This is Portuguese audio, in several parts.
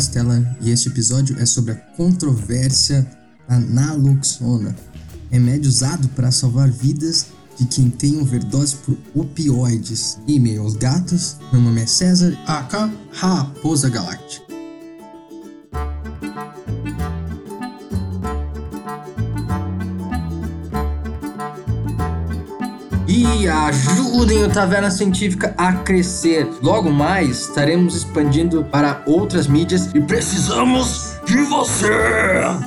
Stella e este episódio é sobre a controvérsia da naloxona, remédio usado para salvar vidas de quem tem overdose por opioides. E-mail aos gatos, meu nome é César, AK Raposa Galáctica. Ajudem o Taverna Científica a crescer. Logo mais estaremos expandindo para outras mídias e precisamos de você!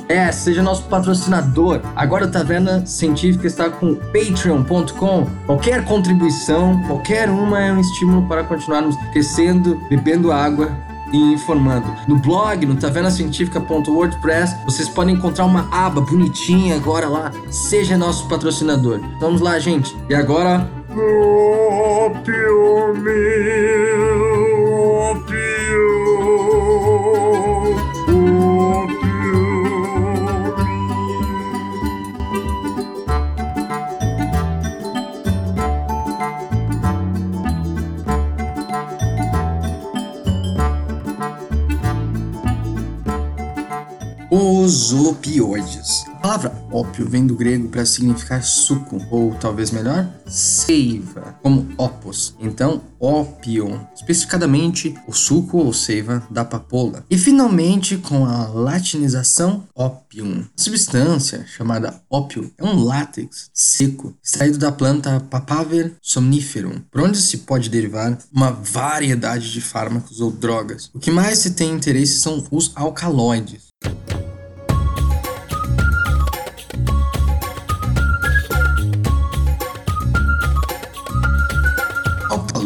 É, seja nosso patrocinador. Agora o Taverna Científica está com patreon.com. Qualquer contribuição, qualquer uma é um estímulo para continuarmos crescendo, bebendo água e informando. No blog, no tavernacientifica.wordpress, vocês podem encontrar uma aba bonitinha agora lá. Seja nosso patrocinador. Vamos lá, gente. E agora. Optiomil, optiomil. Os opioides. A palavra ópio vem do grego para significar suco, ou talvez melhor, seiva, como opus. Então, ópio, especificadamente o suco ou seiva da papoula. E finalmente, com a latinização, opium. A substância chamada ópio é um látex seco extraído da planta Papaver somniferum, por onde se pode derivar uma variedade de fármacos ou drogas. O que mais se tem interesse são os alcaloides.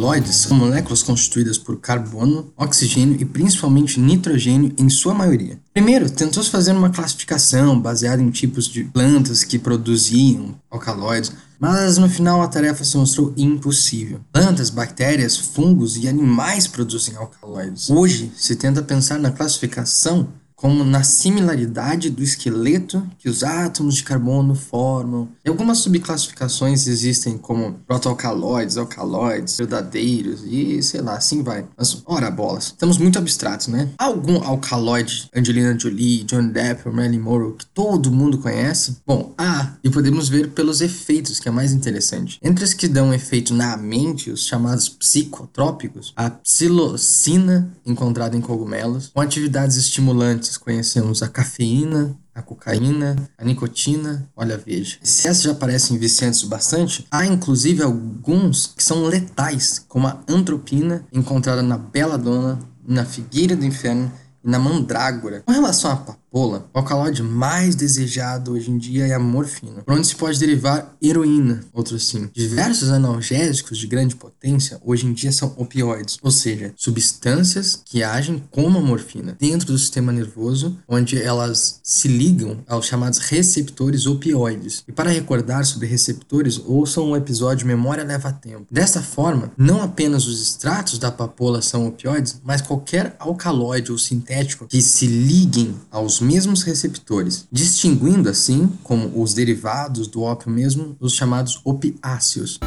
Alcaloides são moléculas constituídas por carbono, oxigênio e principalmente nitrogênio em sua maioria. Primeiro, tentou-se fazer uma classificação baseada em tipos de plantas que produziam alcaloides, mas no final a tarefa se mostrou impossível. Plantas, bactérias, fungos e animais produzem alcaloides. Hoje se tenta pensar na classificação como na similaridade do esqueleto que os átomos de carbono formam. E algumas subclassificações existem como protoalcaloides, alcaloides, verdadeiros e sei lá, assim vai. Mas, ora bolas, estamos muito abstratos, né? Há algum alcaloide, Angelina Jolie, John Depp Marilyn Monroe, que todo mundo conhece? Bom, há, e podemos ver pelos efeitos, que é mais interessante. Entre os que dão efeito na mente, os chamados psicotrópicos, a psilocina, encontrada em cogumelos, com atividades estimulantes conhecemos a cafeína, a cocaína, a nicotina, olha, veja. Se essas já parecem viciantes bastante, há inclusive alguns que são letais, como a antropina, encontrada na beladona, na figueira do inferno e na mandrágora. Com relação à papoula, o alcaloide mais desejado hoje em dia é a morfina, por onde se pode derivar heroína, outro sim. Diversos analgésicos de grande potência hoje em dia são opioides, ou seja, substâncias que agem como a morfina dentro do sistema nervoso, onde elas se ligam aos chamados receptores opioides. E para recordar sobre receptores, ouçam o episódio Memória Leva Tempo. Desta forma, não apenas os extratos da papoula são opioides, mas qualquer alcaloide ou sintético que se liguem aos mesmos receptores, distinguindo assim, como os derivados do ópio mesmo, os chamados opiáceos.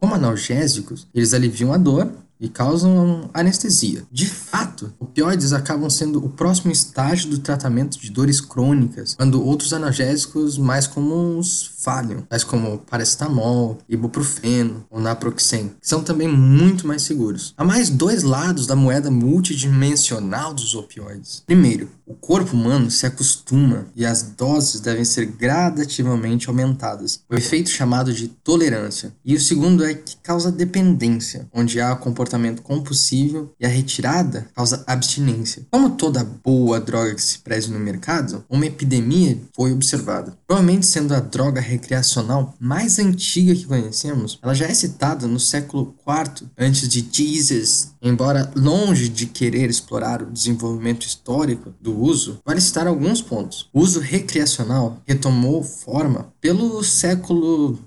Como analgésicos, eles aliviam a dor e causam anestesia. De fato, opioides acabam sendo o próximo estágio do tratamento de dores crônicas, quando outros analgésicos mais comuns falham, tais como paracetamol, ibuprofeno ou naproxen, que são também muito mais seguros. Há mais dois lados da moeda multidimensional dos opioides. Primeiro, o corpo humano se acostuma e as doses devem ser gradativamente aumentadas, o efeito chamado de tolerância. E o segundo é que causa dependência, onde há comportamento compulsivo e a retirada causa abstinência. Como toda boa droga que se preze no mercado, uma epidemia foi observada. Provavelmente sendo a droga recreacional mais antiga que conhecemos, ela já é citada no século IV antes de Jesus. Embora longe de querer explorar o desenvolvimento histórico do uso, vale citar alguns pontos. O uso recreacional retomou forma pelo século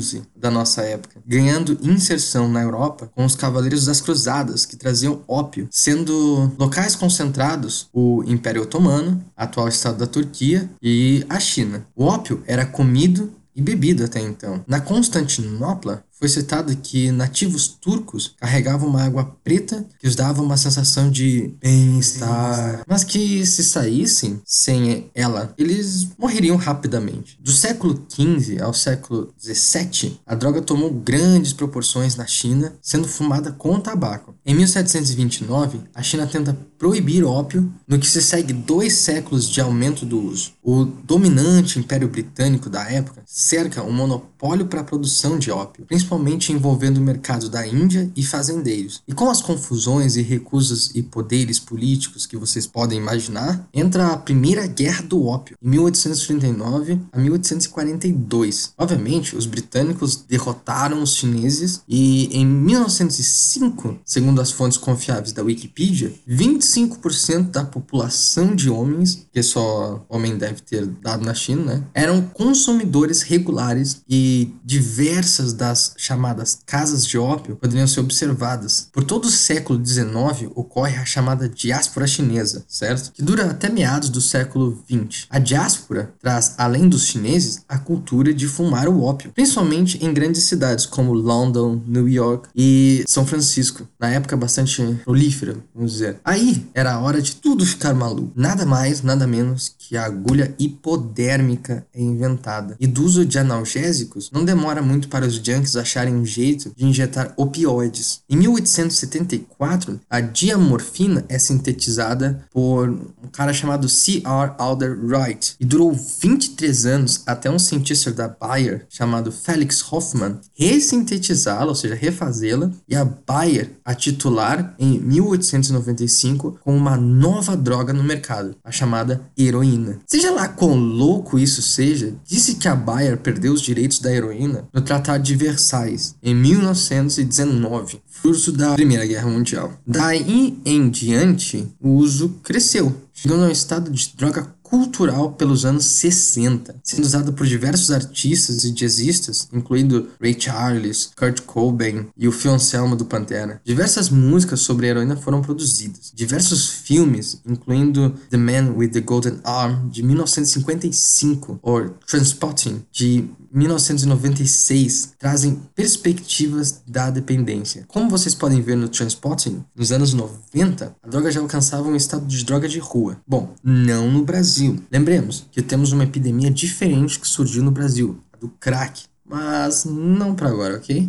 XI da nossa época, ganhando inserção na Europa com os Cavaleiros das Cruzadas, que traziam ópio, sendo locais concentrados o Império Otomano, atual estado da Turquia, e a China. O ópio era comido e bebido até então. Na Constantinopla, foi citado que nativos turcos carregavam uma água preta que os dava uma sensação de bem-estar, mas que se saíssem sem ela, eles morreriam rapidamente. Do século XV ao século XVII, a droga tomou grandes proporções na China, sendo fumada com tabaco. Em 1729, a China tenta proibir ópio, no que se segue dois séculos de aumento do uso. O dominante Império Britânico da época cerca um monopólio para a produção de ópio, principalmente envolvendo o mercado da Índia e fazendeiros. E com as confusões e recusas e poderes políticos que vocês podem imaginar, entra a Primeira Guerra do Ópio, em 1839 a 1842. Obviamente, os britânicos derrotaram os chineses e em 1905, segundo as fontes confiáveis da Wikipedia, 25% da população de homens, que só homem deve ter dado na China, né, eram consumidores regulares e diversas das chamadas casas de ópio poderiam ser observadas. Por todo o século XIX ocorre a chamada diáspora chinesa, certo? Que dura até meados do século XX. A diáspora traz, além dos chineses, a cultura de fumar o ópio, principalmente em grandes cidades como London, New York e São Francisco, na época bastante prolífera, vamos dizer. Aí era a hora de tudo ficar maluco. Nada mais, nada menos que a agulha hipodérmica é inventada. E do uso de analgésicos, não demora muito para os junkies acharem um jeito de injetar opioides. Em 1874, a diamorfina é sintetizada por um cara chamado C.R. Alder Wright e durou 23 anos até um cientista da Bayer chamado Felix Hoffman ressintetizá-la, ou seja, refazê-la, e a Bayer a titular em 1895 com uma nova droga no mercado, a chamada heroína. Seja lá quão louco isso seja, disse que a Bayer perdeu os direitos da heroína no Tratado de Versailles em 1919, curso da Primeira Guerra Mundial. Daí em diante, o uso cresceu, chegando ao estado de droga cultural pelos anos 60, sendo usado por diversos artistas e jazzistas, incluindo Ray Charles, Kurt Cobain e o Phil Anselmo do Pantera. Diversas músicas sobre a heroína foram produzidas. Diversos filmes, incluindo The Man with the Golden Arm, de 1955, ou Transpotting, de 1996 trazem perspectivas da dependência. Como vocês podem ver no Transpotting, nos anos 90, a droga já alcançava um estado de droga de rua. Bom, não no Brasil. Lembremos que temos uma epidemia diferente que surgiu no Brasil, a do crack. Mas não para agora, ok?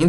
Em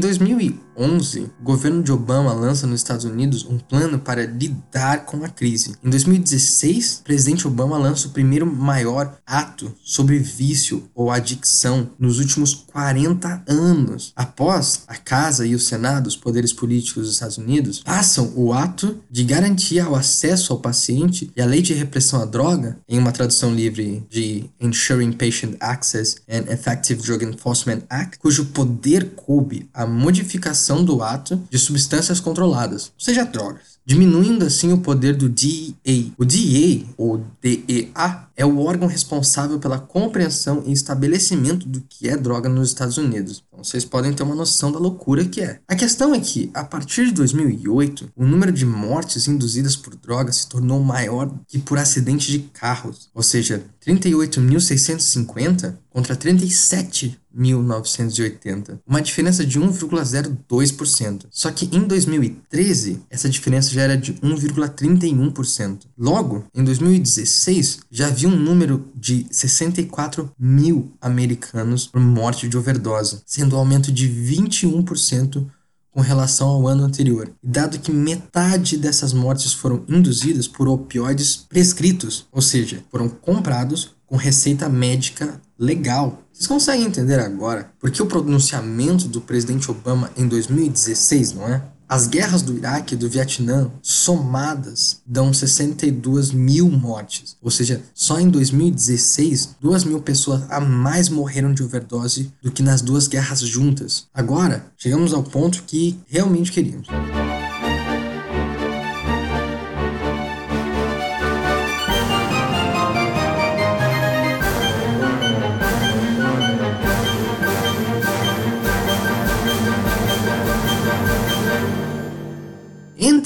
2011, o governo de Obama lança nos Estados Unidos um plano para lidar com a crise. Em 2016, o presidente Obama lança o primeiro maior ato sobre vício ou adicção nos últimos 40 anos. Após a Casa e o Senado, os poderes políticos dos Estados Unidos, passam o ato de garantir o acesso ao paciente e a lei de repressão à droga, em uma tradução livre de Ensuring Patient Access and Effective Drug Enforcement Act, cujo poder coube a modificação do ato de substâncias controladas, ou seja, drogas, diminuindo assim o poder do DEA. O DEA, ou DEA, é o órgão responsável pela compreensão e estabelecimento do que é droga nos Estados Unidos. Então vocês podem ter uma noção da loucura que é. A questão é que, a partir de 2008, o número de mortes induzidas por drogas se tornou maior que por acidente de carros, ou seja, 38.650 contra 37.980, uma diferença de 1,02%. Só que em 2013, essa diferença já era de 1,31%. Logo, em 2016, já havia um número de 64 mil americanos por morte de overdose, sendo um aumento de 21% com relação ao ano anterior. Dado que metade dessas mortes foram induzidas por opioides prescritos, ou seja, foram comprados com receita médica legal. Vocês conseguem entender agora por que o pronunciamento do presidente Obama em 2016, não é? As guerras do Iraque e do Vietnã, somadas, dão 62 mil mortes. Ou seja, só em 2016, 2 mil pessoas a mais morreram de overdose do que nas duas guerras juntas. Agora, chegamos ao ponto que realmente queríamos.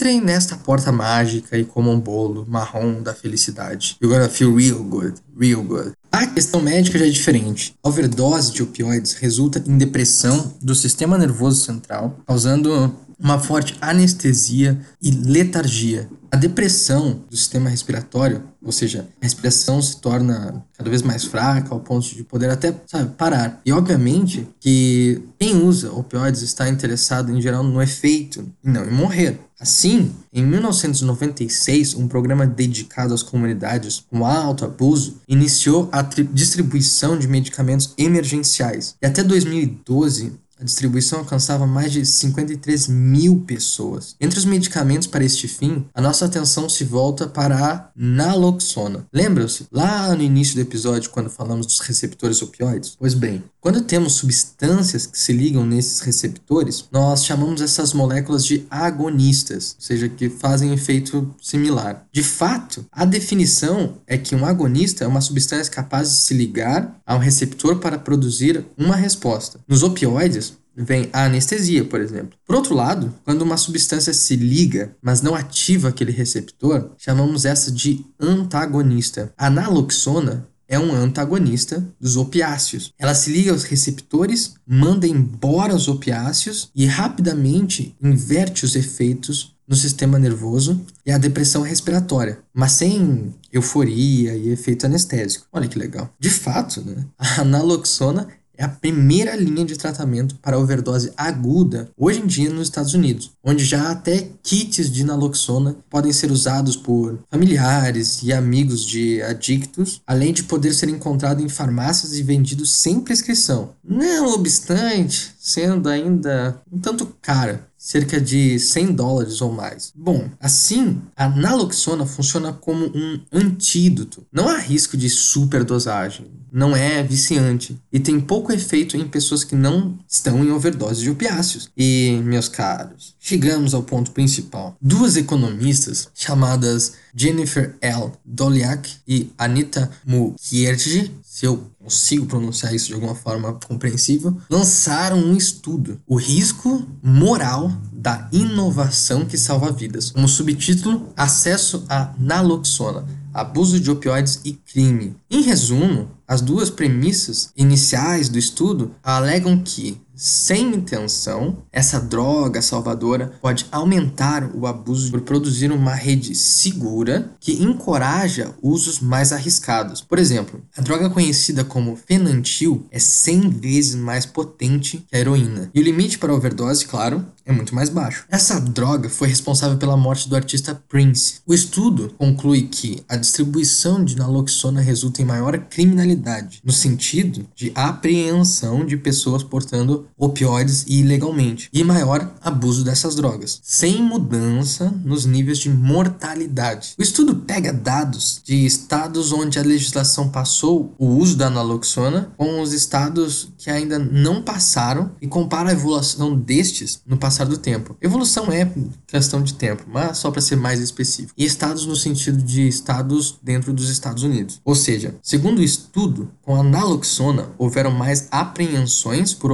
Entrem nesta porta mágica e comam um bolo marrom da felicidade. You're gonna feel real good, real good. A questão médica já é diferente. A overdose de opioides resulta em depressão do sistema nervoso central, causando uma forte anestesia e letargia. A depressão do sistema respiratório, ou seja, a respiração se torna cada vez mais fraca ao ponto de poder até, sabe, parar. E obviamente que quem usa opioides está interessado em geral no efeito não em morrer. Assim, em 1996, um programa dedicado às comunidades com alto abuso iniciou a distribuição de medicamentos emergenciais. E até 2012, a distribuição alcançava mais de 53 mil pessoas. Entre os medicamentos para este fim, a nossa atenção se volta para a naloxona. Lembram-se lá no início do episódio quando falamos dos receptores opioides? Pois bem, quando temos substâncias que se ligam nesses receptores, nós chamamos essas moléculas de agonistas, ou seja, que fazem efeito similar. De fato, a definição é que um agonista é uma substância capaz de se ligar a um receptor para produzir uma resposta. Nos opioides, vem a anestesia, por exemplo. Por outro lado, quando uma substância se liga, mas não ativa aquele receptor, chamamos essa de antagonista. A naloxona é um antagonista dos opiáceos. Ela se liga aos receptores, manda embora os opiáceos e rapidamente inverte os efeitos no sistema nervoso e a depressão respiratória, mas sem euforia e efeito anestésico. Olha que legal. De fato, né, a naloxona é a primeira linha de tratamento para overdose aguda hoje em dia nos Estados Unidos, onde já até kits de naloxona podem ser usados por familiares e amigos de adictos, além de poder ser encontrado em farmácias e vendido sem prescrição. Não obstante, sendo ainda um tanto cara cerca de 100 dólares ou mais. Bom, assim, a naloxona funciona como um antídoto. Não há risco de superdosagem, não é viciante e tem pouco efeito em pessoas que não estão em overdose de opiáceos. E, meus caros, chegamos ao ponto principal. Duas economistas chamadas Jennifer L. Doliak e Anita Mukherjee, se eu consigo pronunciar isso de alguma forma compreensível, lançaram um estudo, o risco moral da inovação que salva vidas, como subtítulo Acesso à naloxona, abuso de opioides e crime. Em resumo, as duas premissas iniciais do estudo alegam que sem intenção, essa droga salvadora pode aumentar o abuso por produzir uma rede segura que encoraja usos mais arriscados. Por exemplo, a droga conhecida como fenantil é 100 vezes mais potente que a heroína. E o limite para overdose, claro, é muito mais baixo. Essa droga foi responsável pela morte do artista Prince. O estudo conclui que a distribuição de naloxona resulta em maior criminalidade, no sentido de apreensão de pessoas portando opioides ilegalmente e maior abuso dessas drogas, sem mudança nos níveis de mortalidade. O estudo pega dados de estados onde a legislação passou o uso da naloxona com os estados que ainda não passaram e compara a evolução destes no passar do tempo. Evolução é questão de tempo, mas só para ser mais específico. E estados no sentido de estados dentro dos Estados Unidos. Ou seja, segundo o estudo, com a naloxona houveram mais apreensões por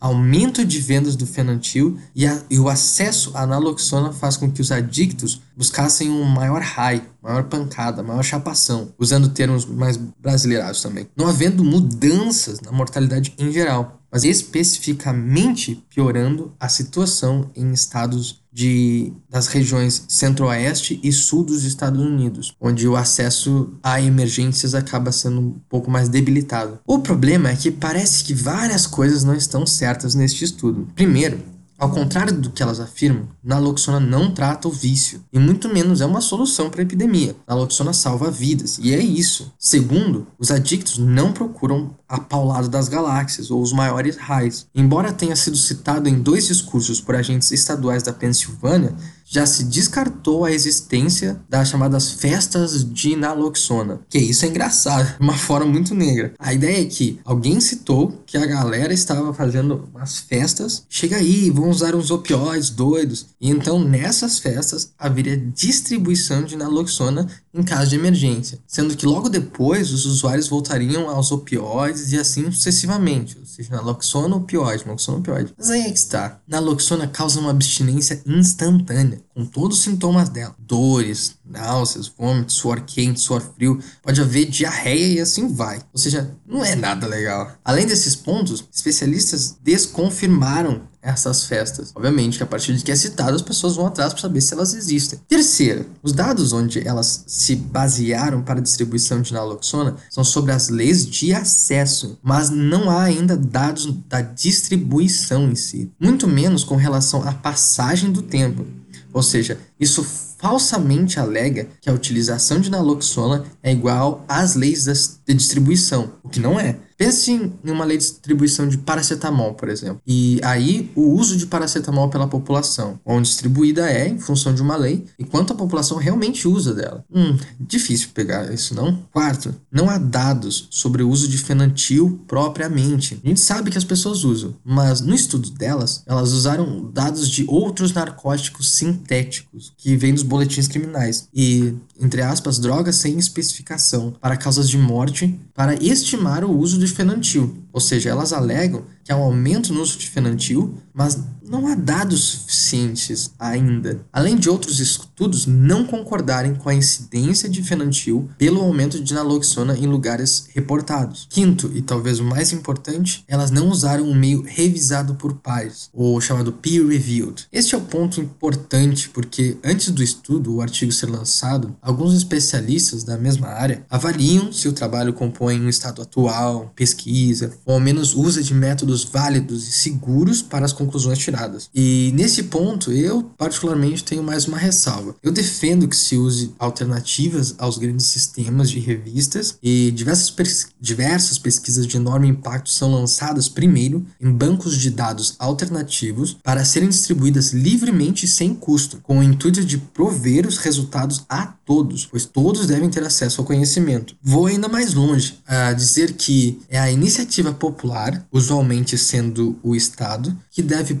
aumento de vendas do fenantil e, a, e o acesso à naloxona faz com que os adictos buscassem um maior high, maior pancada, maior chapação, usando termos mais brasileirados também, não havendo mudanças na mortalidade em geral mas especificamente piorando a situação em estados de, das regiões centro-oeste e sul dos Estados Unidos, onde o acesso a emergências acaba sendo um pouco mais debilitado. O problema é que parece que várias coisas não estão certas neste estudo. Primeiro, ao contrário do que elas afirmam, naloxona não trata o vício, e muito menos é uma solução para a epidemia. Naloxona salva vidas, e é isso. Segundo, os adictos não procuram a paulada das galáxias ou os maiores raios. Embora tenha sido citado em dois discursos por agentes estaduais da Pensilvânia, já se descartou a existência das chamadas festas de naloxona. Que isso é engraçado, uma forma muito negra. A ideia é que alguém citou que a galera estava fazendo umas festas, chega aí, vão usar uns opioides doidos. E então nessas festas haveria distribuição de naloxona em caso de emergência, sendo que logo depois os usuários voltariam aos opioides e assim sucessivamente, ou seja, naloxona, opioide, naloxona, opioide. Mas aí é que está. Naloxona causa uma abstinência instantânea, com todos os sintomas dela: dores, náuseas, vômitos, suor quente, suor frio, pode haver diarreia e assim vai. Ou seja, não é nada legal. Além desses pontos, especialistas desconfirmaram essas festas. Obviamente que a partir de que é citado, as pessoas vão atrás para saber se elas existem. Terceiro, os dados onde elas se basearam para a distribuição de naloxona são sobre as leis de acesso, mas não há ainda dados da distribuição em si, muito menos com relação à passagem do tempo. Ou seja, isso falsamente alega que a utilização de naloxona é igual às leis de distribuição, o que não é. Pense em uma lei de distribuição de paracetamol, por exemplo. E aí, o uso de paracetamol pela população, onde distribuída é em função de uma lei e quanto a população realmente usa dela. Hum, difícil pegar isso, não? Quarto, não há dados sobre o uso de fenantil propriamente. A gente sabe que as pessoas usam, mas no estudo delas, elas usaram dados de outros narcóticos sintéticos que vêm dos boletins criminais e, entre aspas, drogas sem especificação para causas de morte para estimar o uso de fenantil. Ou seja, elas alegam que há um aumento no uso de fenantil, mas não há dados suficientes ainda, além de outros estudos não concordarem com a incidência de fenantil pelo aumento de naloxona em lugares reportados. Quinto, e talvez o mais importante, elas não usaram um meio revisado por pares, ou chamado peer-reviewed. Este é o ponto importante porque antes do estudo, o artigo ser lançado, alguns especialistas da mesma área avaliam se o trabalho compõe um estado atual, pesquisa, ou ao menos usa de métodos válidos e seguros para as conclusões tiradas e nesse ponto, eu particularmente tenho mais uma ressalva. Eu defendo que se use alternativas aos grandes sistemas de revistas e diversas, pes diversas pesquisas de enorme impacto são lançadas primeiro em bancos de dados alternativos para serem distribuídas livremente e sem custo, com o intuito de prover os resultados a todos, pois todos devem ter acesso ao conhecimento. Vou ainda mais longe a dizer que é a iniciativa popular, usualmente sendo o Estado, que deve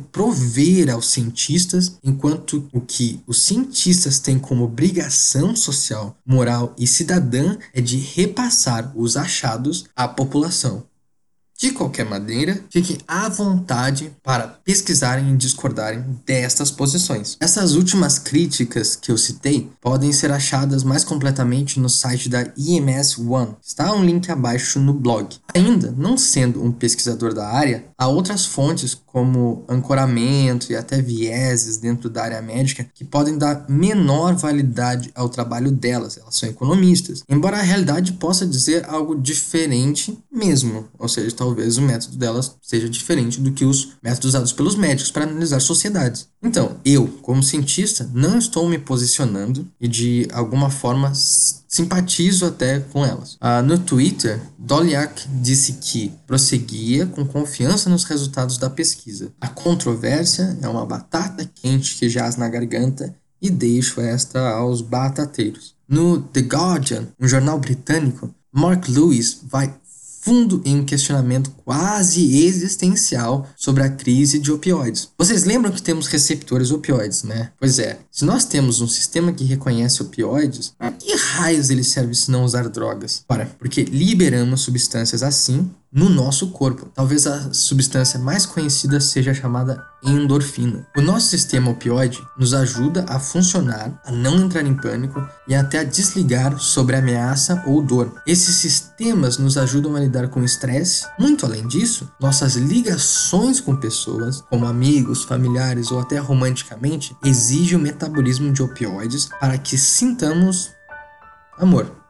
aos cientistas, enquanto o que os cientistas têm como obrigação social, moral e cidadã é de repassar os achados à população. De qualquer maneira, fiquem à vontade para pesquisarem e discordarem destas posições. Essas últimas críticas que eu citei podem ser achadas mais completamente no site da IMS One. Está um link abaixo no blog. Ainda, não sendo um pesquisador da área, há outras fontes como ancoramento e até vieses dentro da área médica que podem dar menor validade ao trabalho delas. Elas são economistas. Embora a realidade possa dizer algo diferente mesmo, ou seja, talvez o método delas seja diferente do que os métodos usados pelos médicos para analisar sociedades. Então, eu, como cientista, não estou me posicionando e de alguma forma simpatizo até com elas. Ah, no Twitter, Doliak disse que prosseguia com confiança nos resultados da pesquisa. A controvérsia é uma batata quente que jaz na garganta e deixo esta aos batateiros. No The Guardian, um jornal britânico, Mark Lewis vai fundo em um questionamento quase existencial sobre a crise de opioides. Vocês lembram que temos receptores opioides, né? Pois é, se nós temos um sistema que reconhece opioides, a que raios ele serve se não usar drogas? Ora, porque liberamos substâncias assim no nosso corpo. Talvez a substância mais conhecida seja chamada endorfina. O nosso sistema opioide nos ajuda a funcionar, a não entrar em pânico e até a desligar sobre ameaça ou dor. Esses sistemas nos ajudam a lidar com o estresse. Muito além disso, nossas ligações com pessoas, como amigos, familiares ou até romanticamente, exigem o metabolismo de opioides para que sintamos amor.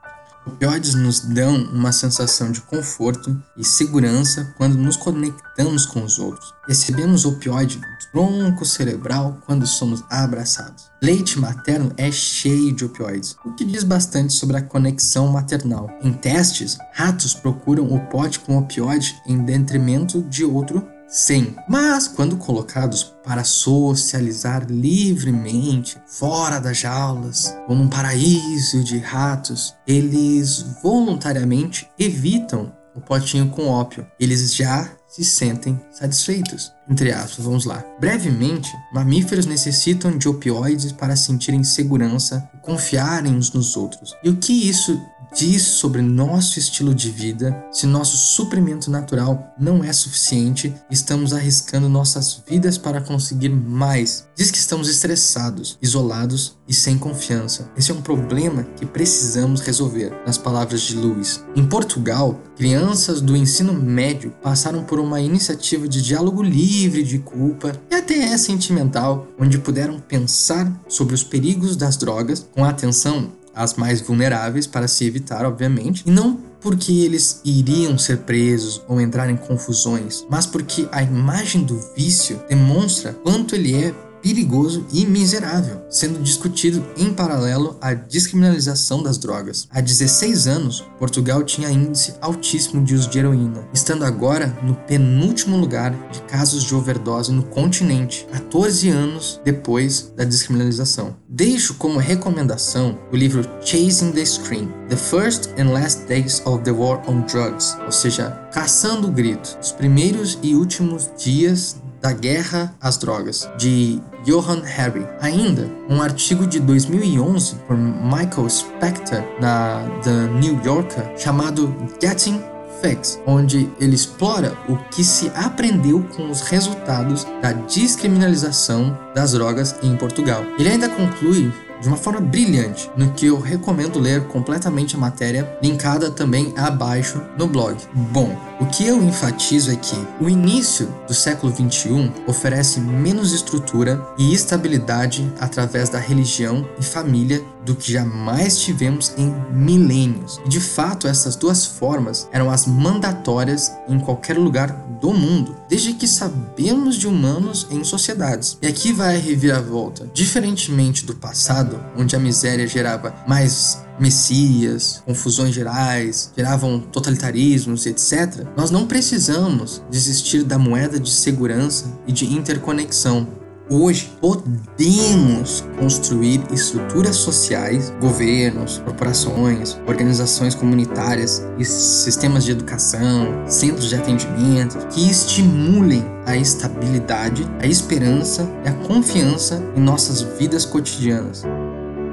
Opioides nos dão uma sensação de conforto e segurança quando nos conectamos com os outros. Recebemos opioide no tronco cerebral quando somos abraçados. Leite materno é cheio de opioides, o que diz bastante sobre a conexão maternal. Em testes, ratos procuram o pote com opioide em detrimento de outro Sim, mas quando colocados para socializar livremente, fora das jaulas, ou num paraíso de ratos, eles voluntariamente evitam o potinho com ópio. Eles já se sentem satisfeitos. Entre aspas, vamos lá. Brevemente, mamíferos necessitam de opioides para sentirem segurança e confiarem uns nos outros. E o que isso diz sobre nosso estilo de vida se nosso suprimento natural não é suficiente estamos arriscando nossas vidas para conseguir mais. Diz que estamos estressados, isolados e sem confiança. Esse é um problema que precisamos resolver, nas palavras de Lewis. Em Portugal, crianças do ensino médio passaram por uma iniciativa de diálogo livre de culpa e até é sentimental, onde puderam pensar sobre os perigos das drogas com atenção as mais vulneráveis para se evitar, obviamente, e não porque eles iriam ser presos ou entrar em confusões, mas porque a imagem do vício demonstra quanto ele é perigoso e miserável, sendo discutido em paralelo à descriminalização das drogas. Há 16 anos, Portugal tinha índice altíssimo de uso de heroína, estando agora no penúltimo lugar de casos de overdose no continente, 14 anos depois da descriminalização. Deixo como recomendação o livro Chasing the Scream: The First and Last Days of the War on Drugs, ou seja, Caçando o Grito, os primeiros e últimos dias da Guerra às Drogas, de Johan Harry. Ainda, um artigo de 2011 por Michael Spector na The New Yorker chamado Getting Facts, onde ele explora o que se aprendeu com os resultados da descriminalização das drogas em Portugal. Ele ainda conclui de uma forma brilhante, no que eu recomendo ler completamente a matéria, linkada também abaixo no blog. Bom, o que eu enfatizo é que o início do século XXI oferece menos estrutura e estabilidade através da religião e família do que jamais tivemos em milênios. E de fato, essas duas formas eram as mandatórias em qualquer lugar do mundo, desde que sabemos de humanos em sociedades. E aqui vai a reviravolta. Diferentemente do passado, onde a miséria gerava mais messias, confusões gerais, geravam totalitarismos, etc., nós não precisamos desistir da moeda de segurança e de interconexão Hoje podemos construir estruturas sociais, governos, corporações, organizações comunitárias sistemas de educação, centros de atendimento que estimulem a estabilidade, a esperança e a confiança em nossas vidas cotidianas.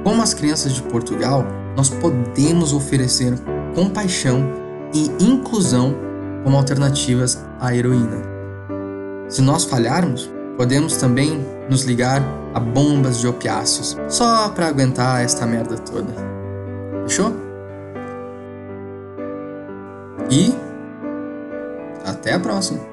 Como as crianças de Portugal, nós podemos oferecer compaixão e inclusão como alternativas à heroína. Se nós falharmos, Podemos também nos ligar a bombas de opiáceos, só para aguentar esta merda toda. Fechou? E até a próxima!